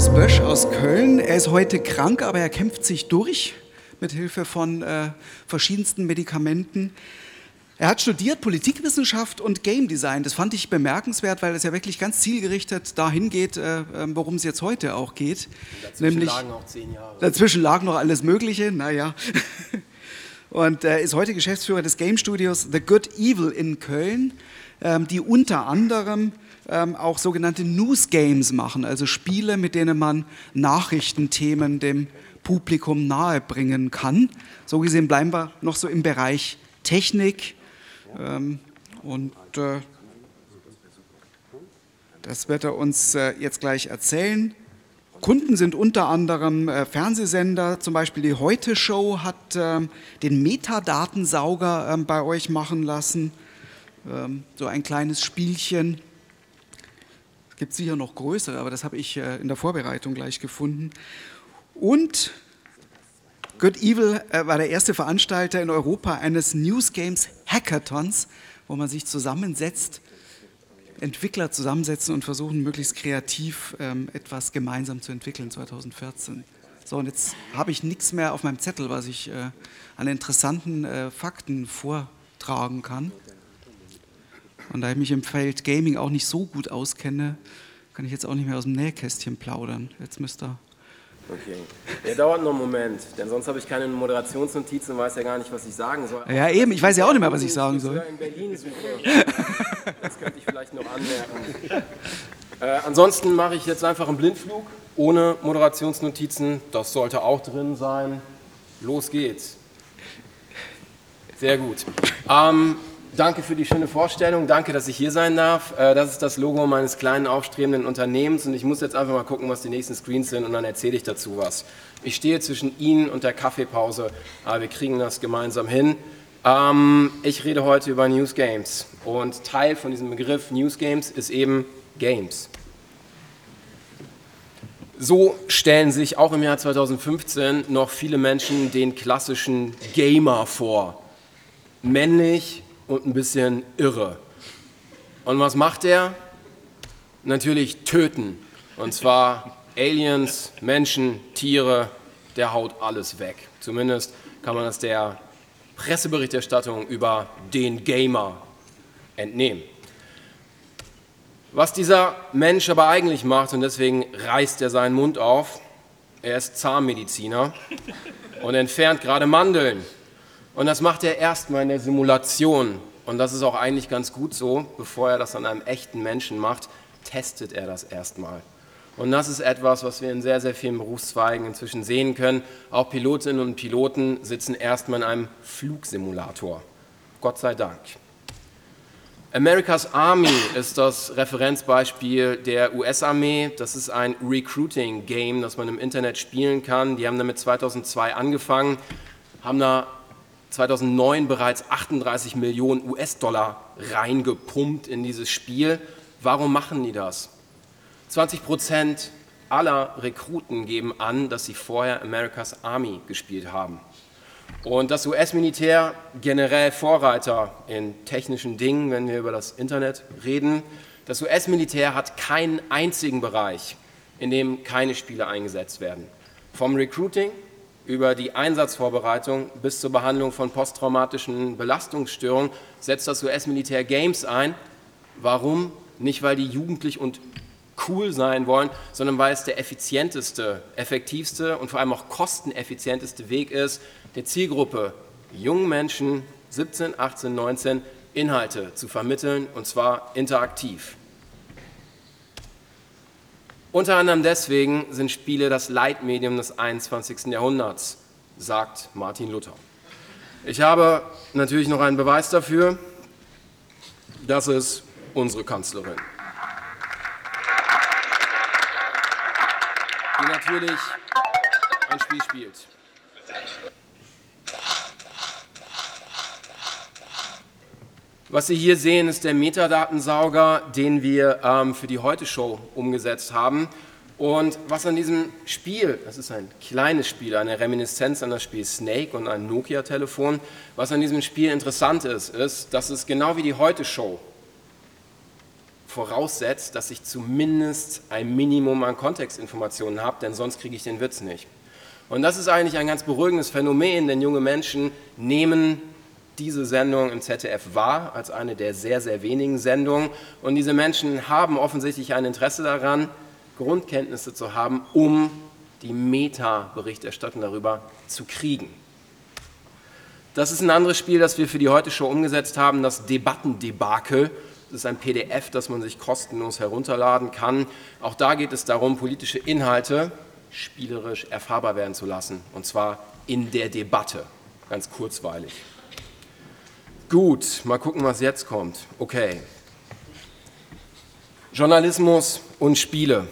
Markus Bösch aus Köln. Er ist heute krank, aber er kämpft sich durch mit Hilfe von äh, verschiedensten Medikamenten. Er hat studiert Politikwissenschaft und Game Design. Das fand ich bemerkenswert, weil es ja wirklich ganz zielgerichtet dahin geht, äh, ähm, worum es jetzt heute auch geht. Dazwischen Nämlich, lagen auch zehn Jahre. Dazwischen lag noch alles Mögliche, naja. Und äh, ist heute Geschäftsführer des Game Studios The Good Evil in Köln, ähm, die unter anderem ähm, auch sogenannte News Games machen, also Spiele, mit denen man Nachrichtenthemen dem Publikum nahebringen kann. So gesehen bleiben wir noch so im Bereich Technik. Ähm, und äh, das wird er uns äh, jetzt gleich erzählen. Kunden sind unter anderem äh, Fernsehsender, zum Beispiel die Heute Show hat ähm, den Metadatensauger ähm, bei euch machen lassen. Ähm, so ein kleines Spielchen. Es gibt sicher noch größere, aber das habe ich äh, in der Vorbereitung gleich gefunden. Und Good Evil äh, war der erste Veranstalter in Europa eines News Games Hackathons, wo man sich zusammensetzt Entwickler zusammensetzen und versuchen, möglichst kreativ ähm, etwas gemeinsam zu entwickeln 2014. So, und jetzt habe ich nichts mehr auf meinem Zettel, was ich äh, an interessanten Fakten vortragen kann. Und da ich mich im Feld Gaming auch nicht so gut auskenne, kann ich jetzt auch nicht mehr aus dem Nähkästchen plaudern. Jetzt müsst ihr Okay. Der dauert noch einen Moment, denn sonst habe ich keine Moderationsnotizen und weiß ja gar nicht, was ich sagen soll. Ja, eben, ich weiß ja auch nicht mehr, was ich sagen soll. in Berlin suche. Das könnte ich vielleicht noch anmerken. Äh, ansonsten mache ich jetzt einfach einen Blindflug ohne Moderationsnotizen. Das sollte auch drin sein. Los geht's. Sehr gut. Ähm, Danke für die schöne Vorstellung. Danke, dass ich hier sein darf. Äh, das ist das Logo meines kleinen aufstrebenden Unternehmens und ich muss jetzt einfach mal gucken, was die nächsten Screens sind und dann erzähle ich dazu was. Ich stehe zwischen Ihnen und der Kaffeepause, aber wir kriegen das gemeinsam hin. Ähm, ich rede heute über News Games und Teil von diesem Begriff News Games ist eben Games. So stellen sich auch im Jahr 2015 noch viele Menschen den klassischen Gamer vor. Männlich, und ein bisschen irre. Und was macht er? Natürlich töten. Und zwar Aliens, Menschen, Tiere, der haut alles weg. Zumindest kann man das der Presseberichterstattung über den Gamer entnehmen. Was dieser Mensch aber eigentlich macht, und deswegen reißt er seinen Mund auf, er ist Zahnmediziner und entfernt gerade Mandeln. Und das macht er erstmal in der Simulation. Und das ist auch eigentlich ganz gut so, bevor er das an einem echten Menschen macht, testet er das erstmal. Und das ist etwas, was wir in sehr, sehr vielen Berufszweigen inzwischen sehen können. Auch Pilotinnen und Piloten sitzen erstmal in einem Flugsimulator. Gott sei Dank. America's Army ist das Referenzbeispiel der US-Armee. Das ist ein Recruiting-Game, das man im Internet spielen kann. Die haben damit 2002 angefangen, haben da 2009 bereits 38 Millionen US-Dollar reingepumpt in dieses Spiel. Warum machen die das? 20 Prozent aller Rekruten geben an, dass sie vorher America's Army gespielt haben. Und das US-Militär, generell Vorreiter in technischen Dingen, wenn wir über das Internet reden, das US-Militär hat keinen einzigen Bereich, in dem keine Spiele eingesetzt werden. Vom Recruiting über die Einsatzvorbereitung bis zur Behandlung von posttraumatischen Belastungsstörungen setzt das US-Militär Games ein. Warum? Nicht, weil die jugendlich und cool sein wollen, sondern weil es der effizienteste, effektivste und vor allem auch kosteneffizienteste Weg ist, der Zielgruppe jungen Menschen 17, 18, 19 Inhalte zu vermitteln und zwar interaktiv. Unter anderem deswegen sind Spiele das Leitmedium des 21. Jahrhunderts, sagt Martin Luther. Ich habe natürlich noch einen Beweis dafür. Das ist unsere Kanzlerin. Die natürlich ein Spiel spielt. Was Sie hier sehen, ist der Metadatensauger, den wir ähm, für die Heute-Show umgesetzt haben. Und was an diesem Spiel, das ist ein kleines Spiel, eine Reminiszenz an das Spiel Snake und ein Nokia-Telefon, was an diesem Spiel interessant ist, ist, dass es genau wie die Heute-Show voraussetzt, dass ich zumindest ein Minimum an Kontextinformationen habe, denn sonst kriege ich den Witz nicht. Und das ist eigentlich ein ganz beruhigendes Phänomen, denn junge Menschen nehmen diese Sendung im ZDF wahr als eine der sehr, sehr wenigen Sendungen. Und diese Menschen haben offensichtlich ein Interesse daran, Grundkenntnisse zu haben, um die Meta-Berichterstattung darüber zu kriegen. Das ist ein anderes Spiel, das wir für die Heute-Show umgesetzt haben, das Debattendebakel. Das ist ein PDF, das man sich kostenlos herunterladen kann. Auch da geht es darum, politische Inhalte spielerisch erfahrbar werden zu lassen, und zwar in der Debatte, ganz kurzweilig. Gut, mal gucken, was jetzt kommt. Okay. Journalismus und Spiele.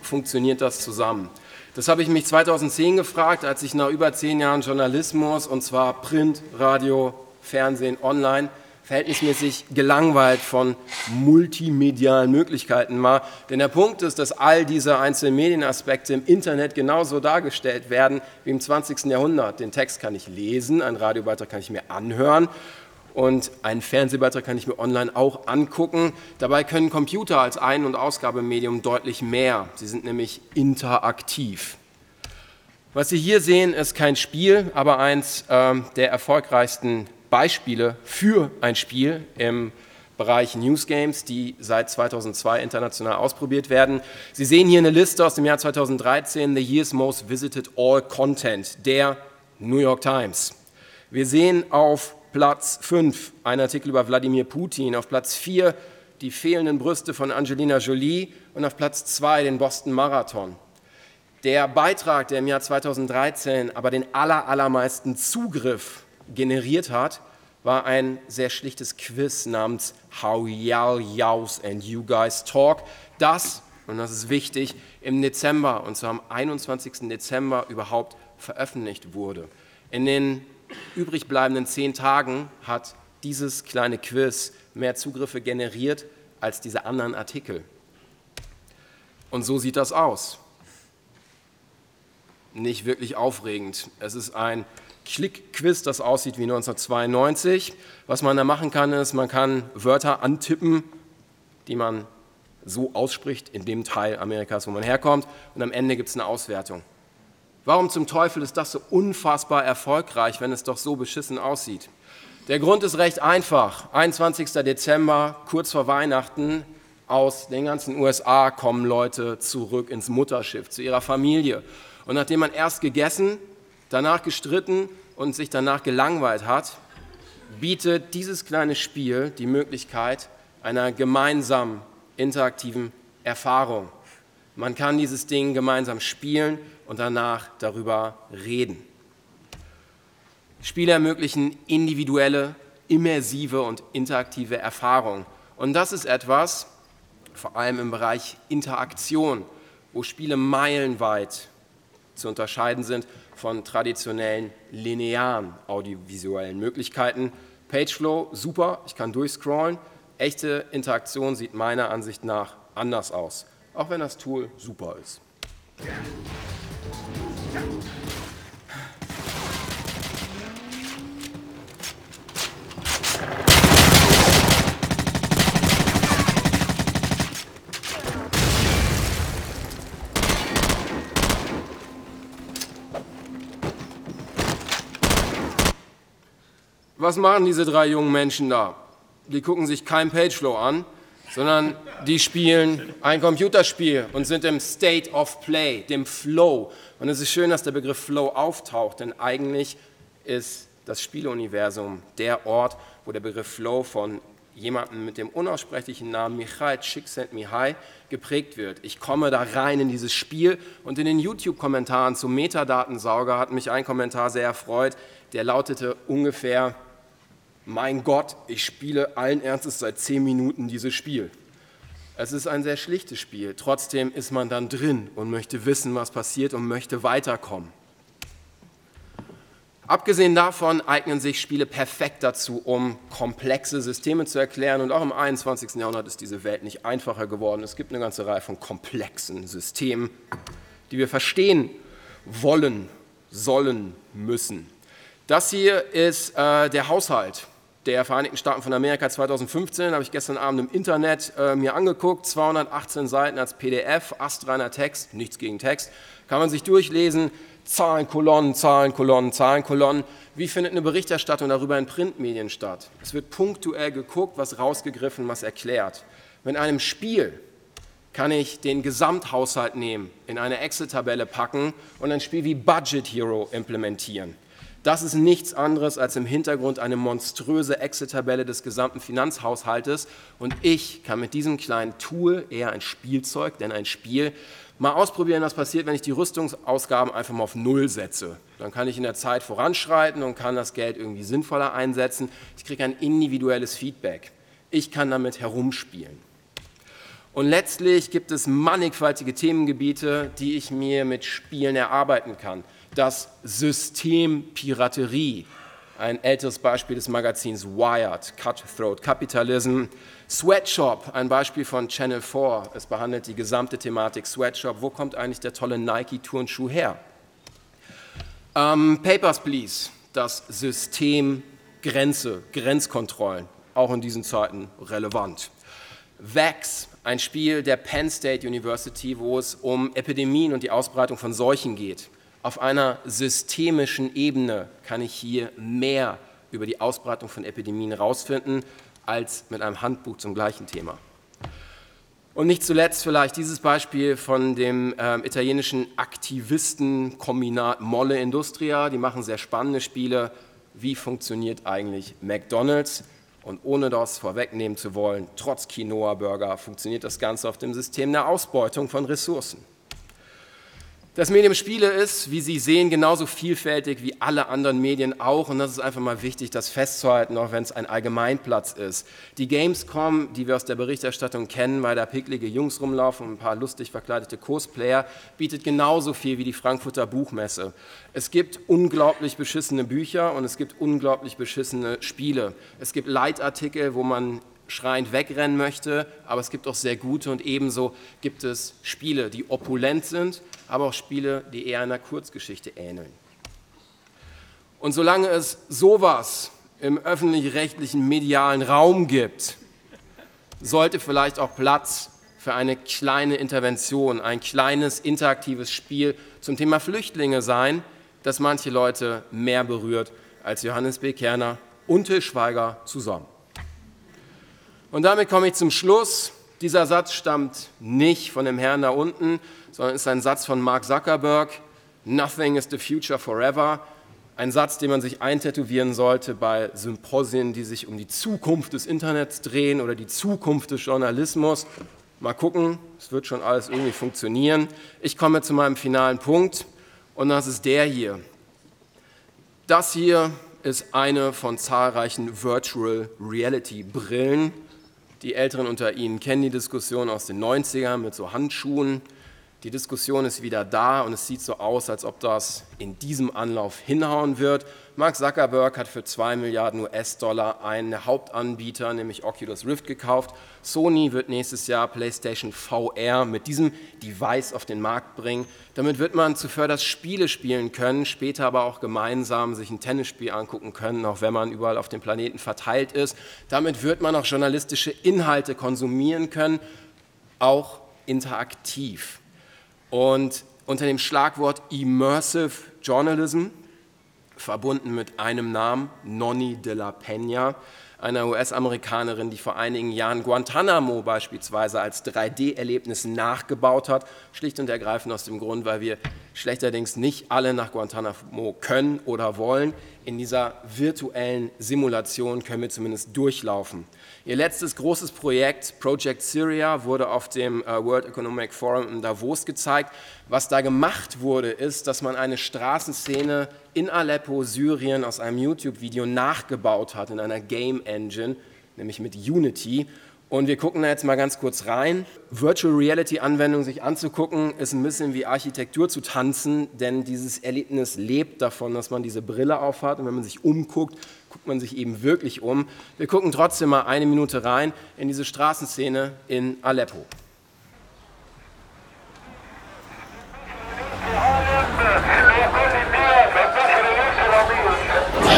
Funktioniert das zusammen? Das habe ich mich 2010 gefragt, als ich nach über zehn Jahren Journalismus, und zwar Print, Radio, Fernsehen, Online, verhältnismäßig gelangweilt von multimedialen Möglichkeiten war. Denn der Punkt ist, dass all diese einzelnen Medienaspekte im Internet genauso dargestellt werden wie im 20. Jahrhundert. Den Text kann ich lesen, einen Radiobeitrag kann ich mir anhören und einen Fernsehbeitrag kann ich mir online auch angucken. Dabei können Computer als Ein- und Ausgabemedium deutlich mehr. Sie sind nämlich interaktiv. Was Sie hier sehen, ist kein Spiel, aber eins äh, der erfolgreichsten Beispiele für ein Spiel im Bereich News Games, die seit 2002 international ausprobiert werden. Sie sehen hier eine Liste aus dem Jahr 2013, The Year's Most Visited All Content, der New York Times. Wir sehen auf Platz 5 ein Artikel über Wladimir Putin, auf Platz 4 die fehlenden Brüste von Angelina Jolie und auf Platz 2 den Boston Marathon. Der Beitrag, der im Jahr 2013 aber den aller, allermeisten Zugriff generiert hat, war ein sehr schlichtes Quiz namens How Yao Yaos and You Guys Talk, das, und das ist wichtig, im Dezember, und zwar am 21. Dezember überhaupt veröffentlicht wurde. In den übrig bleibenden zehn Tagen hat dieses kleine Quiz mehr Zugriffe generiert als diese anderen Artikel. Und so sieht das aus. Nicht wirklich aufregend. Es ist ein Klick-Quiz, das aussieht wie 1992. Was man da machen kann, ist, man kann Wörter antippen, die man so ausspricht in dem Teil Amerikas, wo man herkommt. Und am Ende gibt es eine Auswertung. Warum zum Teufel ist das so unfassbar erfolgreich, wenn es doch so beschissen aussieht? Der Grund ist recht einfach. 21. Dezember, kurz vor Weihnachten, aus den ganzen USA kommen Leute zurück ins Mutterschiff, zu ihrer Familie. Und nachdem man erst gegessen, danach gestritten und sich danach gelangweilt hat, bietet dieses kleine Spiel die Möglichkeit einer gemeinsamen interaktiven Erfahrung. Man kann dieses Ding gemeinsam spielen und danach darüber reden. Spiele ermöglichen individuelle, immersive und interaktive Erfahrungen. Und das ist etwas, vor allem im Bereich Interaktion, wo Spiele meilenweit zu unterscheiden sind von traditionellen linearen audiovisuellen Möglichkeiten. Pageflow, super, ich kann durchscrollen. Echte Interaktion sieht meiner Ansicht nach anders aus, auch wenn das Tool super ist. Was machen diese drei jungen Menschen da? Die gucken sich kein Pageflow an, sondern die spielen ein Computerspiel und sind im State of Play, dem Flow. Und es ist schön, dass der Begriff Flow auftaucht, denn eigentlich ist das Spieleuniversum der Ort, wo der Begriff Flow von jemandem mit dem unaussprechlichen Namen Michael Csikszentmihalyi geprägt wird. Ich komme da rein in dieses Spiel und in den YouTube-Kommentaren zum Metadatensauger hat mich ein Kommentar sehr erfreut, der lautete ungefähr, mein Gott, ich spiele allen Ernstes seit zehn Minuten dieses Spiel. Es ist ein sehr schlichtes Spiel, trotzdem ist man dann drin und möchte wissen, was passiert und möchte weiterkommen. Abgesehen davon eignen sich Spiele perfekt dazu, um komplexe Systeme zu erklären. Und auch im 21. Jahrhundert ist diese Welt nicht einfacher geworden. Es gibt eine ganze Reihe von komplexen Systemen, die wir verstehen wollen, sollen, müssen. Das hier ist äh, der Haushalt der Vereinigten Staaten von Amerika 2015, habe ich gestern Abend im Internet äh, mir angeguckt, 218 Seiten als PDF, astreiner Text, nichts gegen Text, kann man sich durchlesen, Zahlen, Kolonnen, Zahlen, Kolonnen, Zahlen, Kolonnen. Wie findet eine Berichterstattung darüber in Printmedien statt? Es wird punktuell geguckt, was rausgegriffen, was erklärt. Wenn einem Spiel kann ich den Gesamthaushalt nehmen, in eine Excel-Tabelle packen und ein Spiel wie Budget Hero implementieren. Das ist nichts anderes als im Hintergrund eine monströse Excel-Tabelle des gesamten Finanzhaushaltes und ich kann mit diesem kleinen Tool, eher ein Spielzeug, denn ein Spiel, mal ausprobieren, was passiert, wenn ich die Rüstungsausgaben einfach mal auf Null setze. Dann kann ich in der Zeit voranschreiten und kann das Geld irgendwie sinnvoller einsetzen. Ich kriege ein individuelles Feedback. Ich kann damit herumspielen. Und letztlich gibt es mannigfaltige Themengebiete, die ich mir mit Spielen erarbeiten kann. Das System Piraterie, ein älteres Beispiel des Magazins Wired, Cutthroat Capitalism. Sweatshop, ein Beispiel von Channel 4. Es behandelt die gesamte Thematik Sweatshop. Wo kommt eigentlich der tolle Nike-Turnschuh her? Ähm, Papers, Please, das System Grenze, Grenzkontrollen, auch in diesen Zeiten relevant. VAX, ein Spiel der Penn State University, wo es um Epidemien und die Ausbreitung von Seuchen geht. Auf einer systemischen Ebene kann ich hier mehr über die Ausbreitung von Epidemien herausfinden als mit einem Handbuch zum gleichen Thema. Und nicht zuletzt vielleicht dieses Beispiel von dem äh, italienischen Aktivistenkombinat Molle Industria. Die machen sehr spannende Spiele. Wie funktioniert eigentlich McDonald's? Und ohne das vorwegnehmen zu wollen, trotz Quinoa-Burger funktioniert das Ganze auf dem System der Ausbeutung von Ressourcen. Das Medium Spiele ist, wie Sie sehen, genauso vielfältig wie alle anderen Medien auch. Und das ist einfach mal wichtig, das festzuhalten, auch wenn es ein Allgemeinplatz ist. Die Gamescom, die wir aus der Berichterstattung kennen, weil da picklige Jungs rumlaufen und ein paar lustig verkleidete Cosplayer, bietet genauso viel wie die Frankfurter Buchmesse. Es gibt unglaublich beschissene Bücher und es gibt unglaublich beschissene Spiele. Es gibt Leitartikel, wo man schreiend wegrennen möchte, aber es gibt auch sehr gute und ebenso gibt es Spiele, die opulent sind, aber auch Spiele, die eher einer Kurzgeschichte ähneln. Und solange es sowas im öffentlich-rechtlichen medialen Raum gibt, sollte vielleicht auch Platz für eine kleine Intervention, ein kleines interaktives Spiel zum Thema Flüchtlinge sein, das manche Leute mehr berührt als Johannes B. Kerner und Till zusammen. Und damit komme ich zum Schluss. Dieser Satz stammt nicht von dem Herrn da unten, sondern ist ein Satz von Mark Zuckerberg. Nothing is the future forever. Ein Satz, den man sich eintätowieren sollte bei Symposien, die sich um die Zukunft des Internets drehen oder die Zukunft des Journalismus. Mal gucken, es wird schon alles irgendwie funktionieren. Ich komme zu meinem finalen Punkt und das ist der hier. Das hier ist eine von zahlreichen Virtual Reality Brillen. Die Älteren unter Ihnen kennen die Diskussion aus den 90ern mit so Handschuhen. Die Diskussion ist wieder da und es sieht so aus, als ob das in diesem Anlauf hinhauen wird. Mark Zuckerberg hat für 2 Milliarden US-Dollar einen Hauptanbieter, nämlich Oculus Rift, gekauft. Sony wird nächstes Jahr PlayStation VR mit diesem Device auf den Markt bringen. Damit wird man zuvörderst Spiele spielen können, später aber auch gemeinsam sich ein Tennisspiel angucken können, auch wenn man überall auf dem Planeten verteilt ist. Damit wird man auch journalistische Inhalte konsumieren können, auch interaktiv. Und unter dem Schlagwort Immersive Journalism, verbunden mit einem Namen, Nonni de la Peña, einer US-Amerikanerin, die vor einigen Jahren Guantanamo beispielsweise als 3D-Erlebnis nachgebaut hat, schlicht und ergreifend aus dem Grund, weil wir schlechterdings nicht alle nach Guantanamo können oder wollen. In dieser virtuellen Simulation können wir zumindest durchlaufen. Ihr letztes großes Projekt, Project Syria, wurde auf dem äh, World Economic Forum in Davos gezeigt. Was da gemacht wurde, ist, dass man eine Straßenszene in Aleppo, Syrien, aus einem YouTube-Video nachgebaut hat in einer Game Engine, nämlich mit Unity. Und wir gucken da jetzt mal ganz kurz rein. Virtual Reality Anwendung sich anzugucken, ist ein bisschen wie Architektur zu tanzen, denn dieses Erlebnis lebt davon, dass man diese Brille aufhat und wenn man sich umguckt, guckt man sich eben wirklich um. Wir gucken trotzdem mal eine Minute rein in diese Straßenszene in Aleppo.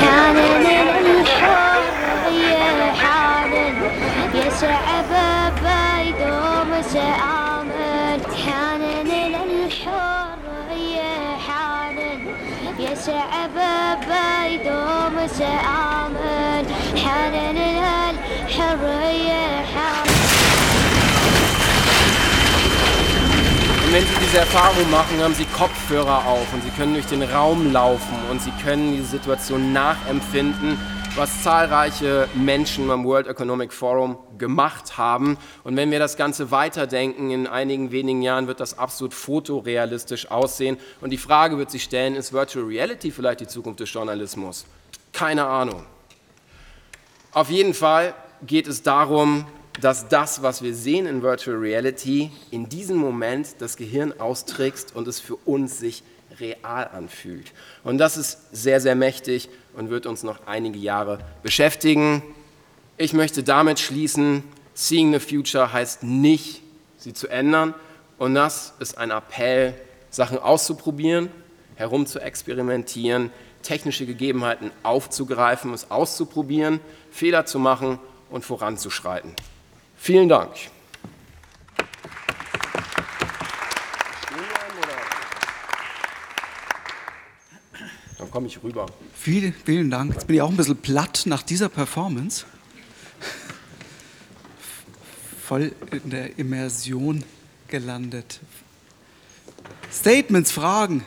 كان من الحر شعب und wenn Sie diese Erfahrung machen, haben Sie Kopfhörer auf und Sie können durch den Raum laufen und Sie können diese Situation nachempfinden, was zahlreiche Menschen beim World Economic Forum gemacht haben. Und wenn wir das Ganze weiterdenken, in einigen wenigen Jahren wird das absolut fotorealistisch aussehen. Und die Frage wird sich stellen, ist Virtual Reality vielleicht die Zukunft des Journalismus? Keine Ahnung. Auf jeden Fall geht es darum, dass das, was wir sehen in Virtual Reality, in diesem Moment das Gehirn austrickst und es für uns sich real anfühlt. Und das ist sehr, sehr mächtig und wird uns noch einige Jahre beschäftigen. Ich möchte damit schließen, Seeing the Future heißt nicht, sie zu ändern. Und das ist ein Appell, Sachen auszuprobieren, herum zu experimentieren, technische Gegebenheiten aufzugreifen, es auszuprobieren, Fehler zu machen und voranzuschreiten. Vielen Dank. Dann komme ich rüber. Vielen, vielen Dank. Jetzt bin ich auch ein bisschen platt nach dieser Performance. Voll in der Immersion gelandet. Statements, Fragen.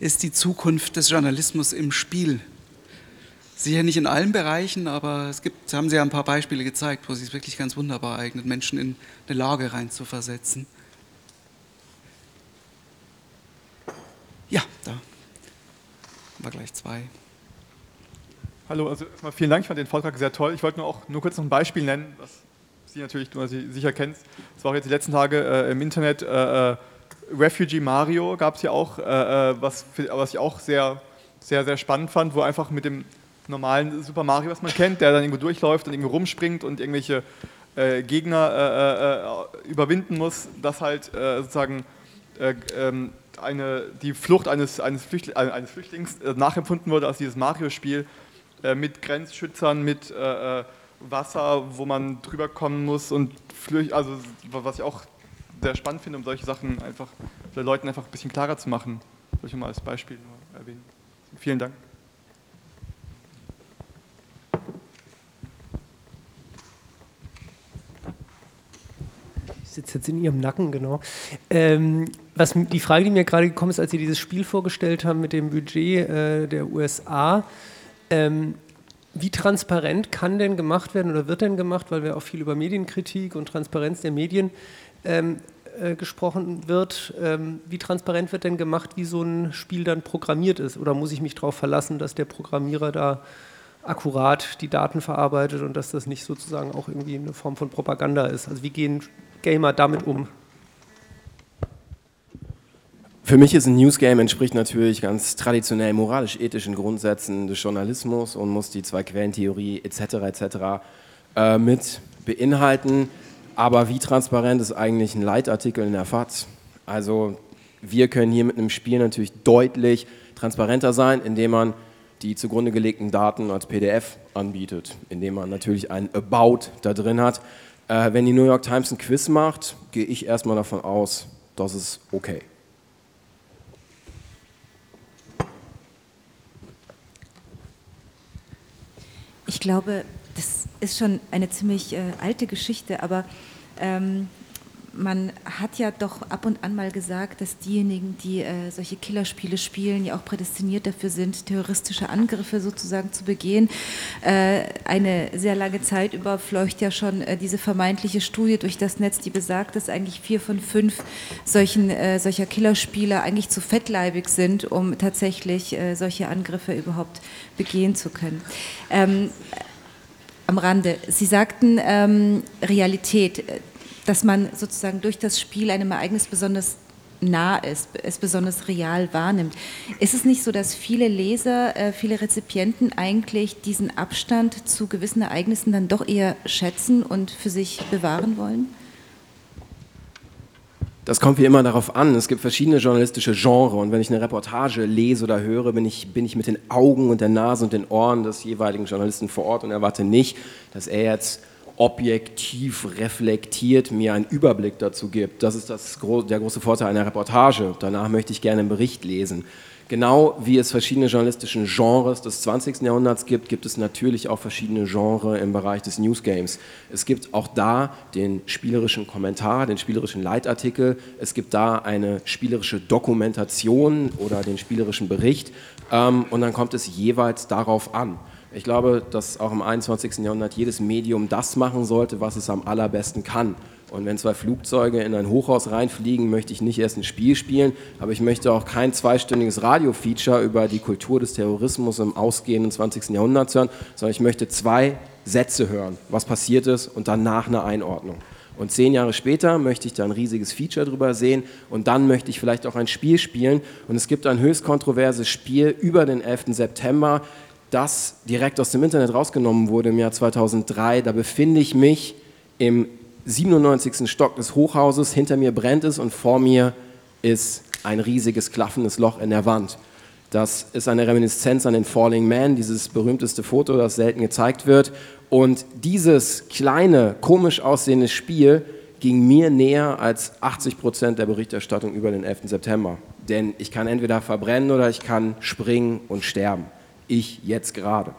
Ist die Zukunft des Journalismus im Spiel? Sicher nicht in allen Bereichen, aber es gibt, haben Sie ja ein paar Beispiele gezeigt, wo sich es wirklich ganz wunderbar eignet, Menschen in eine Lage reinzuversetzen. Ja, da haben wir gleich zwei. Hallo, also erstmal vielen Dank, ich fand den Vortrag sehr toll. Ich wollte nur auch nur kurz noch ein Beispiel nennen, was Sie natürlich Sie sicher kennst. Das war auch jetzt die letzten Tage äh, im Internet. Äh, äh Refugee Mario gab es ja auch, äh, äh, was, was ich auch sehr, sehr, sehr spannend fand, wo einfach mit dem normalen Super Mario, was man kennt, der dann irgendwo durchläuft und irgendwo rumspringt und irgendwelche äh, Gegner äh, äh, überwinden muss, dass halt äh, sozusagen äh, ähm, eine, die Flucht eines, eines, Flüchtl äh, eines Flüchtlings nachempfunden wurde als dieses Mario-Spiel mit Grenzschützern, mit Wasser, wo man drüber kommen muss und Flücht, also was ich auch sehr spannend finde, um solche Sachen einfach Leuten einfach ein bisschen klarer zu machen. Soll ich mal als Beispiel erwähnen. Vielen Dank. sitze jetzt in Ihrem Nacken, genau. Ähm, was, die Frage, die mir gerade gekommen ist, als Sie dieses Spiel vorgestellt haben mit dem Budget äh, der USA, ähm, wie transparent kann denn gemacht werden oder wird denn gemacht, weil wir auch viel über Medienkritik und Transparenz der Medien ähm, äh, gesprochen wird, ähm, wie transparent wird denn gemacht, wie so ein Spiel dann programmiert ist? Oder muss ich mich darauf verlassen, dass der Programmierer da akkurat die Daten verarbeitet und dass das nicht sozusagen auch irgendwie eine Form von Propaganda ist? Also wie gehen Gamer damit um? Für mich ist ein Newsgame entspricht natürlich ganz traditionell moralisch-ethischen Grundsätzen des Journalismus und muss die Zwei-Quellen-Theorie etc. etc. Äh, mit beinhalten. Aber wie transparent ist eigentlich ein Leitartikel in der FAZ? Also wir können hier mit einem Spiel natürlich deutlich transparenter sein, indem man die zugrunde gelegten Daten als PDF anbietet, indem man natürlich ein About da drin hat, äh, wenn die New York Times ein Quiz macht, gehe ich erstmal davon aus, das ist okay. Ich glaube, ist schon eine ziemlich äh, alte Geschichte, aber ähm, man hat ja doch ab und an mal gesagt, dass diejenigen, die äh, solche Killerspiele spielen, ja auch prädestiniert dafür sind, terroristische Angriffe sozusagen zu begehen. Äh, eine sehr lange Zeit über fleucht ja schon äh, diese vermeintliche Studie durch das Netz, die besagt, dass eigentlich vier von fünf solchen, äh, solcher Killerspiele eigentlich zu fettleibig sind, um tatsächlich äh, solche Angriffe überhaupt begehen zu können. Ähm, am Rande. Sie sagten ähm, Realität dass man sozusagen durch das Spiel einem Ereignis besonders nah ist, es besonders real wahrnimmt. Ist es nicht so, dass viele Leser, äh, viele Rezipienten eigentlich diesen Abstand zu gewissen Ereignissen dann doch eher schätzen und für sich bewahren wollen? Das kommt wie immer darauf an. Es gibt verschiedene journalistische Genres und wenn ich eine Reportage lese oder höre, bin ich, bin ich mit den Augen und der Nase und den Ohren des jeweiligen Journalisten vor Ort und erwarte nicht, dass er jetzt objektiv reflektiert mir einen Überblick dazu gibt. Das ist das, der große Vorteil einer Reportage. Danach möchte ich gerne einen Bericht lesen. Genau wie es verschiedene journalistische Genres des 20. Jahrhunderts gibt, gibt es natürlich auch verschiedene Genres im Bereich des Newsgames. Es gibt auch da den spielerischen Kommentar, den spielerischen Leitartikel, es gibt da eine spielerische Dokumentation oder den spielerischen Bericht ähm, und dann kommt es jeweils darauf an. Ich glaube, dass auch im 21. Jahrhundert jedes Medium das machen sollte, was es am allerbesten kann. Und wenn zwei Flugzeuge in ein Hochhaus reinfliegen, möchte ich nicht erst ein Spiel spielen, aber ich möchte auch kein zweistündiges Radio-Feature über die Kultur des Terrorismus im ausgehenden 20. Jahrhundert hören, sondern ich möchte zwei Sätze hören, was passiert ist und danach eine Einordnung. Und zehn Jahre später möchte ich da ein riesiges Feature drüber sehen und dann möchte ich vielleicht auch ein Spiel spielen. Und es gibt ein höchst kontroverses Spiel über den 11. September, das direkt aus dem Internet rausgenommen wurde im Jahr 2003. Da befinde ich mich im 97. Stock des Hochhauses, hinter mir brennt es und vor mir ist ein riesiges klaffendes Loch in der Wand. Das ist eine Reminiszenz an den Falling Man, dieses berühmteste Foto, das selten gezeigt wird. Und dieses kleine, komisch aussehende Spiel ging mir näher als 80 Prozent der Berichterstattung über den 11. September. Denn ich kann entweder verbrennen oder ich kann springen und sterben ich jetzt gerade.